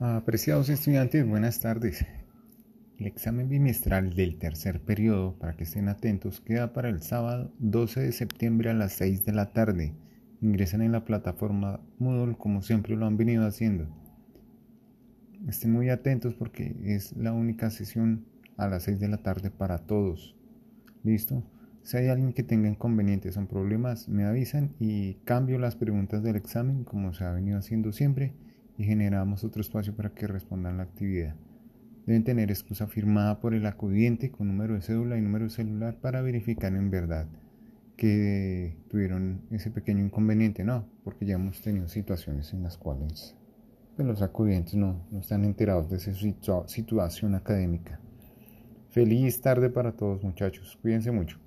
Apreciados estudiantes, buenas tardes. El examen bimestral del tercer periodo, para que estén atentos, queda para el sábado 12 de septiembre a las 6 de la tarde. Ingresan en la plataforma Moodle como siempre lo han venido haciendo. Estén muy atentos porque es la única sesión a las 6 de la tarde para todos. ¿Listo? Si hay alguien que tenga inconvenientes o problemas, me avisan y cambio las preguntas del examen como se ha venido haciendo siempre y generamos otro espacio para que respondan la actividad. Deben tener excusa firmada por el acudiente con número de cédula y número de celular para verificar en verdad que tuvieron ese pequeño inconveniente, no, porque ya hemos tenido situaciones en las cuales pues, los acudientes no, no están enterados de su situación académica. Feliz tarde para todos muchachos, cuídense mucho.